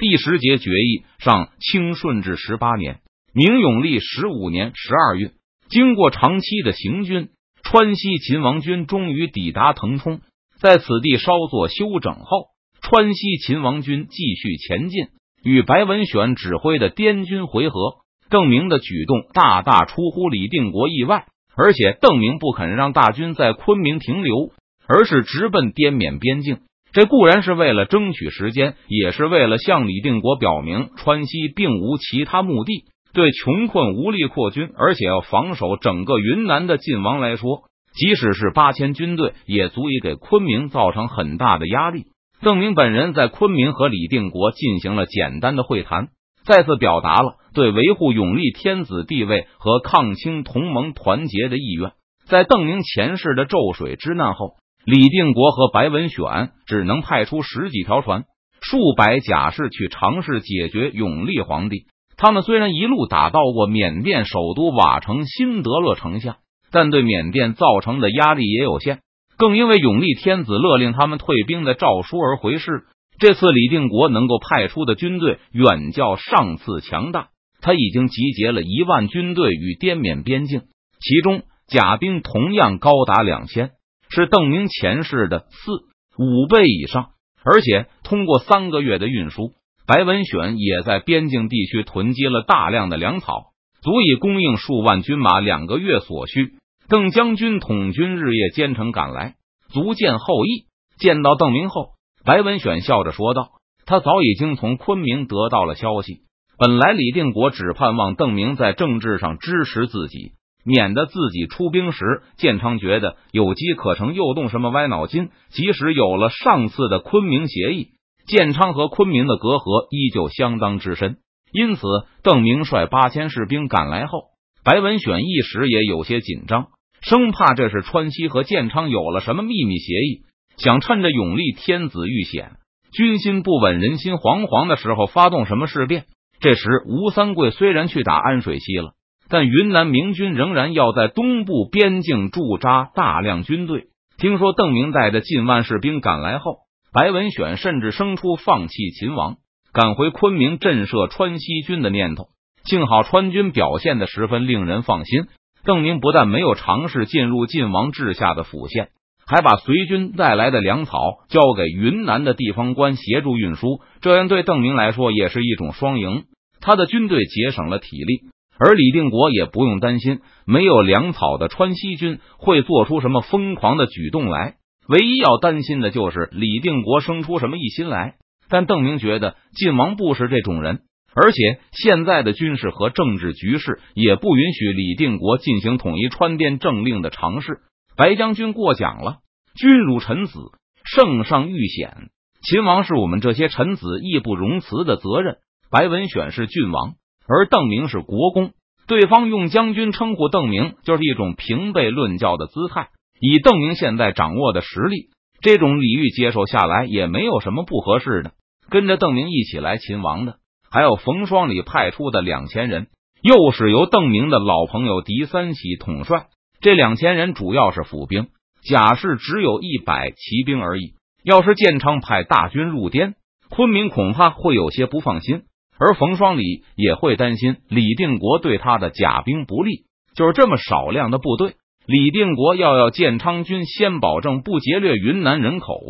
第十节决议上，清顺治十八年，明永历十五年十二月，经过长期的行军，川西秦王军终于抵达腾冲，在此地稍作休整后，川西秦王军继续前进，与白文选指挥的滇军回合。邓明的举动大大出乎李定国意外，而且邓明不肯让大军在昆明停留，而是直奔滇缅边境。这固然是为了争取时间，也是为了向李定国表明川西并无其他目的。对穷困无力扩军，而且要防守整个云南的晋王来说，即使是八千军队，也足以给昆明造成很大的压力。邓明本人在昆明和李定国进行了简单的会谈，再次表达了对维护永历天子地位和抗清同盟团结的意愿。在邓明前世的咒水之难后。李定国和白文选只能派出十几条船、数百甲士去尝试解决永历皇帝。他们虽然一路打到过缅甸首都瓦城辛德勒城下，但对缅甸造成的压力也有限。更因为永历天子勒令他们退兵的诏书而回事。这次李定国能够派出的军队远较上次强大，他已经集结了一万军队与滇缅边境，其中甲兵同样高达两千。是邓明前世的四五倍以上，而且通过三个月的运输，白文选也在边境地区囤积了大量的粮草，足以供应数万军马两个月所需。邓将军统军日夜兼程赶来，足见后意。见到邓明后，白文选笑着说道：“他早已经从昆明得到了消息。本来李定国只盼望邓明在政治上支持自己。”免得自己出兵时，建昌觉得有机可乘，又动什么歪脑筋。即使有了上次的昆明协议，建昌和昆明的隔阂依旧相当之深。因此，邓明率八千士兵赶来后，白文选一时也有些紧张，生怕这是川西和建昌有了什么秘密协议，想趁着永历天子遇险、军心不稳、人心惶惶的时候发动什么事变。这时，吴三桂虽然去打安水西了。但云南明军仍然要在东部边境驻扎大量军队。听说邓明带着近万士兵赶来后，白文选甚至生出放弃秦王、赶回昆明震慑川西军的念头。幸好川军表现的十分令人放心。邓明不但没有尝试进入晋王治下的府县，还把随军带来的粮草交给云南的地方官协助运输。这样对邓明来说也是一种双赢，他的军队节省了体力。而李定国也不用担心没有粮草的川西军会做出什么疯狂的举动来，唯一要担心的就是李定国生出什么异心来。但邓明觉得晋王不是这种人，而且现在的军事和政治局势也不允许李定国进行统一川滇政令的尝试。白将军过奖了，君如臣子，圣上遇险，秦王是我们这些臣子义不容辞的责任。白文选是郡王。而邓明是国公，对方用将军称呼邓明，就是一种平辈论教的姿态。以邓明现在掌握的实力，这种礼遇接受下来也没有什么不合适的。跟着邓明一起来秦王的，还有冯双礼派出的两千人，又是由邓明的老朋友狄三喜统帅。这两千人主要是府兵，甲士只有一百骑兵而已。要是建昌派大军入滇昆明，恐怕会有些不放心。而冯双礼也会担心李定国对他的甲兵不利，就是这么少量的部队，李定国要要建昌军先保证不劫掠云南人口，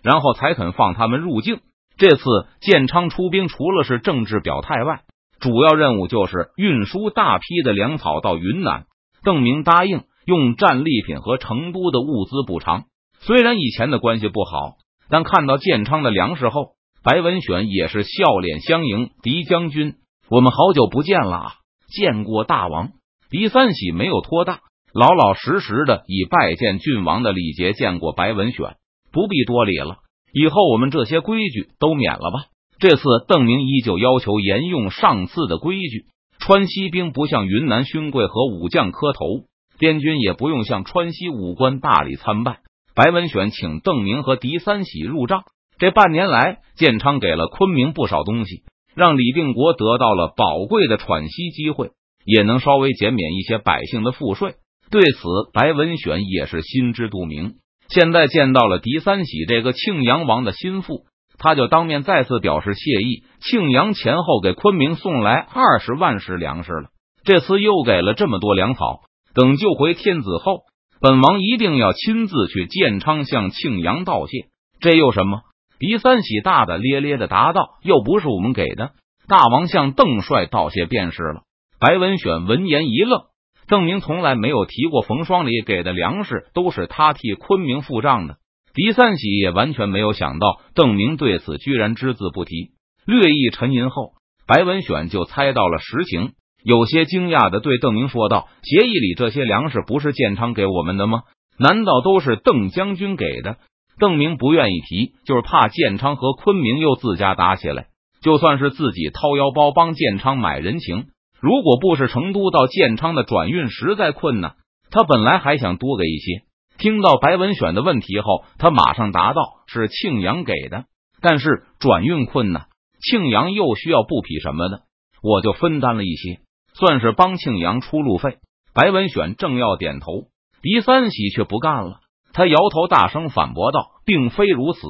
然后才肯放他们入境。这次建昌出兵，除了是政治表态外，主要任务就是运输大批的粮草到云南。邓明答应用战利品和成都的物资补偿。虽然以前的关系不好，但看到建昌的粮食后。白文选也是笑脸相迎，狄将军，我们好久不见了，见过大王。狄三喜没有托大，老老实实的以拜见郡王的礼节见过白文选，不必多礼了。以后我们这些规矩都免了吧。这次邓明依旧要求沿用上次的规矩，川西兵不向云南勋贵和武将磕头，滇军也不用向川西武官大礼参拜。白文选请邓明和狄三喜入帐。这半年来，建昌给了昆明不少东西，让李定国得到了宝贵的喘息机会，也能稍微减免一些百姓的赋税。对此，白文选也是心知肚明。现在见到了狄三喜这个庆阳王的心腹，他就当面再次表示谢意。庆阳前后给昆明送来二十万石粮食了，这次又给了这么多粮草。等救回天子后，本王一定要亲自去建昌向庆阳道谢。这又什么？狄三喜大大咧咧的答道：“又不是我们给的，大王向邓帅道谢便是了。”白文选闻言一愣，邓明从来没有提过冯双礼给的粮食都是他替昆明付账的。狄三喜也完全没有想到邓明对此居然只字不提。略一沉吟后，白文选就猜到了实情。有些惊讶的对邓明说道：“协议里这些粮食不是建昌给我们的吗？难道都是邓将军给的？”邓明不愿意提，就是怕建昌和昆明又自家打起来。就算是自己掏腰包帮建昌买人情，如果不是成都到建昌的转运实在困难，他本来还想多给一些。听到白文选的问题后，他马上答道：“是庆阳给的，但是转运困难，庆阳又需要布匹什么的，我就分担了一些。”算是帮庆阳出路费。白文选正要点头，狄三喜却不干了。他摇头，大声反驳道：“并非如此。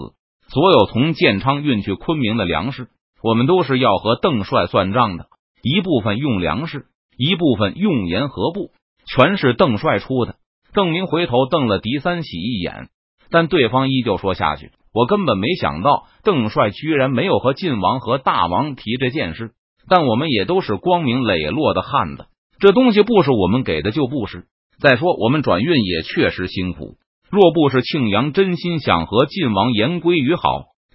所有从建昌运去昆明的粮食，我们都是要和邓帅算账的。一部分用粮食，一部分用盐和布，全是邓帅出的。”邓明回头瞪了狄三喜一眼，但对方依旧说下去：“我根本没想到邓帅居然没有和晋王和大王提这件事。”但我们也都是光明磊落的汉子，这东西不是我们给的就不是。再说我们转运也确实辛苦，若不是庆阳真心想和晋王言归于好，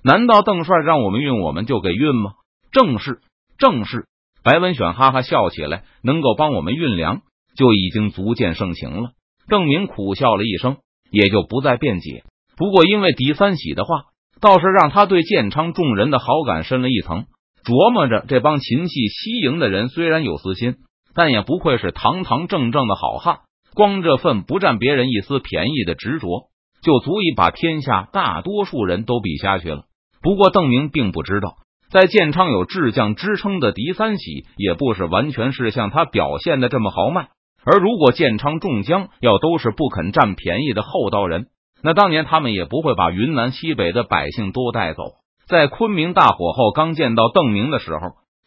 难道邓帅让我们运我们就给运吗？正是，正是。白文选哈哈笑起来，能够帮我们运粮就已经足见盛情了。邓明苦笑了一声，也就不再辩解。不过因为狄三喜的话，倒是让他对建昌众人的好感深了一层。琢磨着这帮秦系西营的人虽然有私心，但也不愧是堂堂正正的好汉。光这份不占别人一丝便宜的执着，就足以把天下大多数人都比下去了。不过邓明并不知道，在建昌有智将支撑的狄三喜，也不是完全是像他表现的这么豪迈。而如果建昌众将要都是不肯占便宜的厚道人，那当年他们也不会把云南西北的百姓都带走。在昆明大火后，刚见到邓明的时候，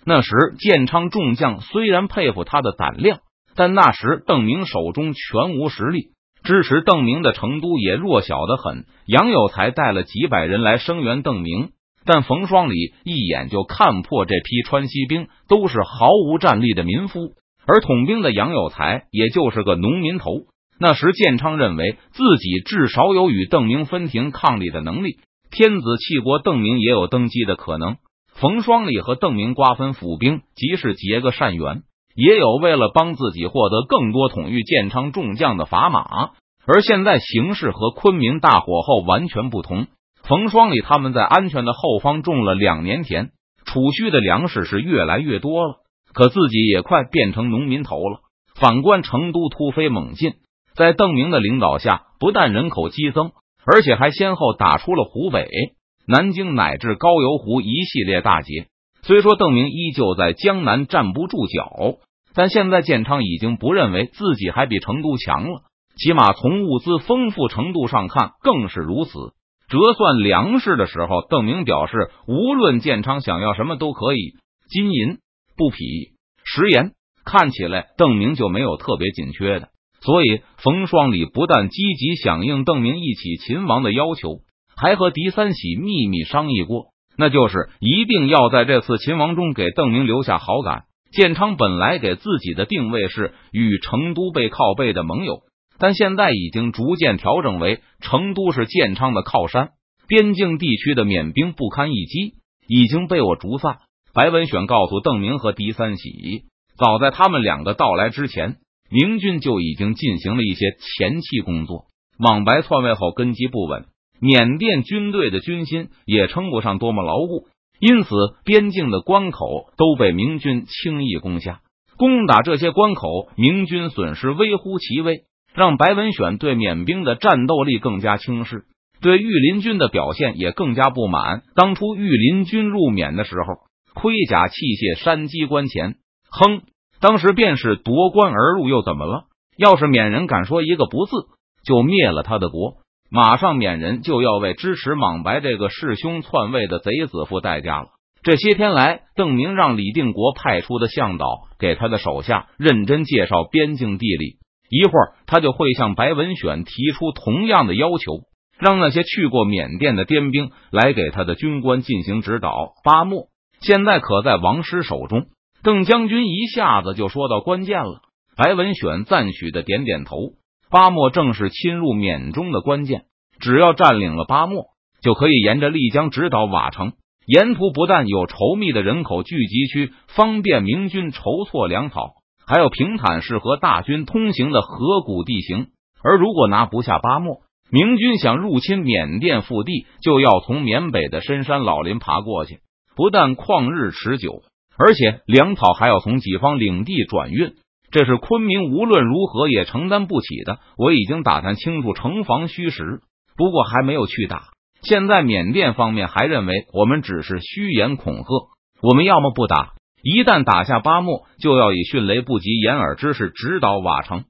那时建昌众将虽然佩服他的胆量，但那时邓明手中全无实力，支持邓明的成都也弱小的很。杨有才带了几百人来声援邓明，但冯双礼一眼就看破这批川西兵都是毫无战力的民夫，而统兵的杨有才也就是个农民头。那时建昌认为自己至少有与邓明分庭抗礼的能力。天子弃国，邓明也有登基的可能。冯双礼和邓明瓜分府兵，即是结个善缘，也有为了帮自己获得更多统御建昌众将的砝码。而现在形势和昆明大火后完全不同。冯双礼他们在安全的后方种了两年田，储蓄的粮食是越来越多了，可自己也快变成农民头了。反观成都突飞猛进，在邓明的领导下，不但人口激增。而且还先后打出了湖北、南京乃至高邮湖一系列大捷。虽说邓明依旧在江南站不住脚，但现在建昌已经不认为自己还比成都强了。起码从物资丰富程度上看，更是如此。折算粮食的时候，邓明表示，无论建昌想要什么都可以，金银、布匹、食盐，看起来邓明就没有特别紧缺的。所以，冯双礼不但积极响应邓明一起秦王的要求，还和狄三喜秘密商议过，那就是一定要在这次秦王中给邓明留下好感。建昌本来给自己的定位是与成都背靠背的盟友，但现在已经逐渐调整为成都是建昌的靠山，边境地区的缅兵不堪一击，已经被我逐散。白文选告诉邓明和狄三喜，早在他们两个到来之前。明军就已经进行了一些前期工作。莽白篡位后根基不稳，缅甸军队的军心也称不上多么牢固，因此边境的关口都被明军轻易攻下。攻打这些关口，明军损失微乎其微，让白文选对缅兵的战斗力更加轻视，对御林军的表现也更加不满。当初御林军入缅的时候，盔甲器械山机关前，哼。当时便是夺关而入，又怎么了？要是缅人敢说一个不字，就灭了他的国。马上缅人就要为支持莽白这个弑兄篡位的贼子付代价了。这些天来，邓明让李定国派出的向导给他的手下认真介绍边境地理，一会儿他就会向白文选提出同样的要求，让那些去过缅甸的滇兵来给他的军官进行指导。巴莫现在可在王师手中。邓将军一下子就说到关键了。白文选赞许的点点头。巴莫正是侵入缅中的关键，只要占领了巴莫，就可以沿着丽江直捣瓦城。沿途不但有稠密的人口聚集区，方便明军筹措粮草，还有平坦适合大军通行的河谷地形。而如果拿不下巴莫，明军想入侵缅甸腹地，就要从缅北的深山老林爬过去，不但旷日持久。而且粮草还要从己方领地转运，这是昆明无论如何也承担不起的。我已经打探清楚城防虚实，不过还没有去打。现在缅甸方面还认为我们只是虚言恐吓，我们要么不打，一旦打下巴莫，就要以迅雷不及掩耳之势直捣瓦城。